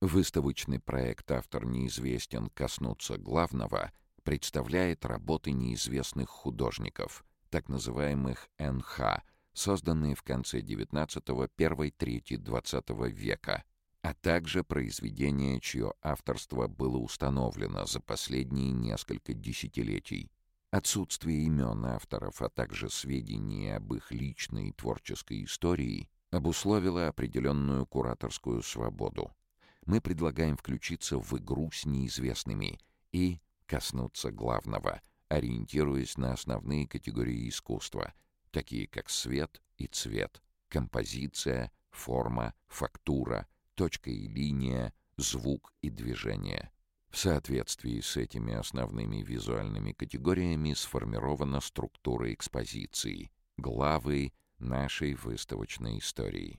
Выставочный проект «Автор неизвестен. Коснуться главного» представляет работы неизвестных художников, так называемых НХ, созданные в конце XIX – первой трети XX века, а также произведения, чье авторство было установлено за последние несколько десятилетий. Отсутствие имен авторов, а также сведений об их личной творческой истории обусловило определенную кураторскую свободу. Мы предлагаем включиться в игру с неизвестными и коснуться главного, ориентируясь на основные категории искусства, такие как свет и цвет, композиция, форма, фактура, точка и линия, звук и движение. В соответствии с этими основными визуальными категориями сформирована структура экспозиции, главы нашей выставочной истории.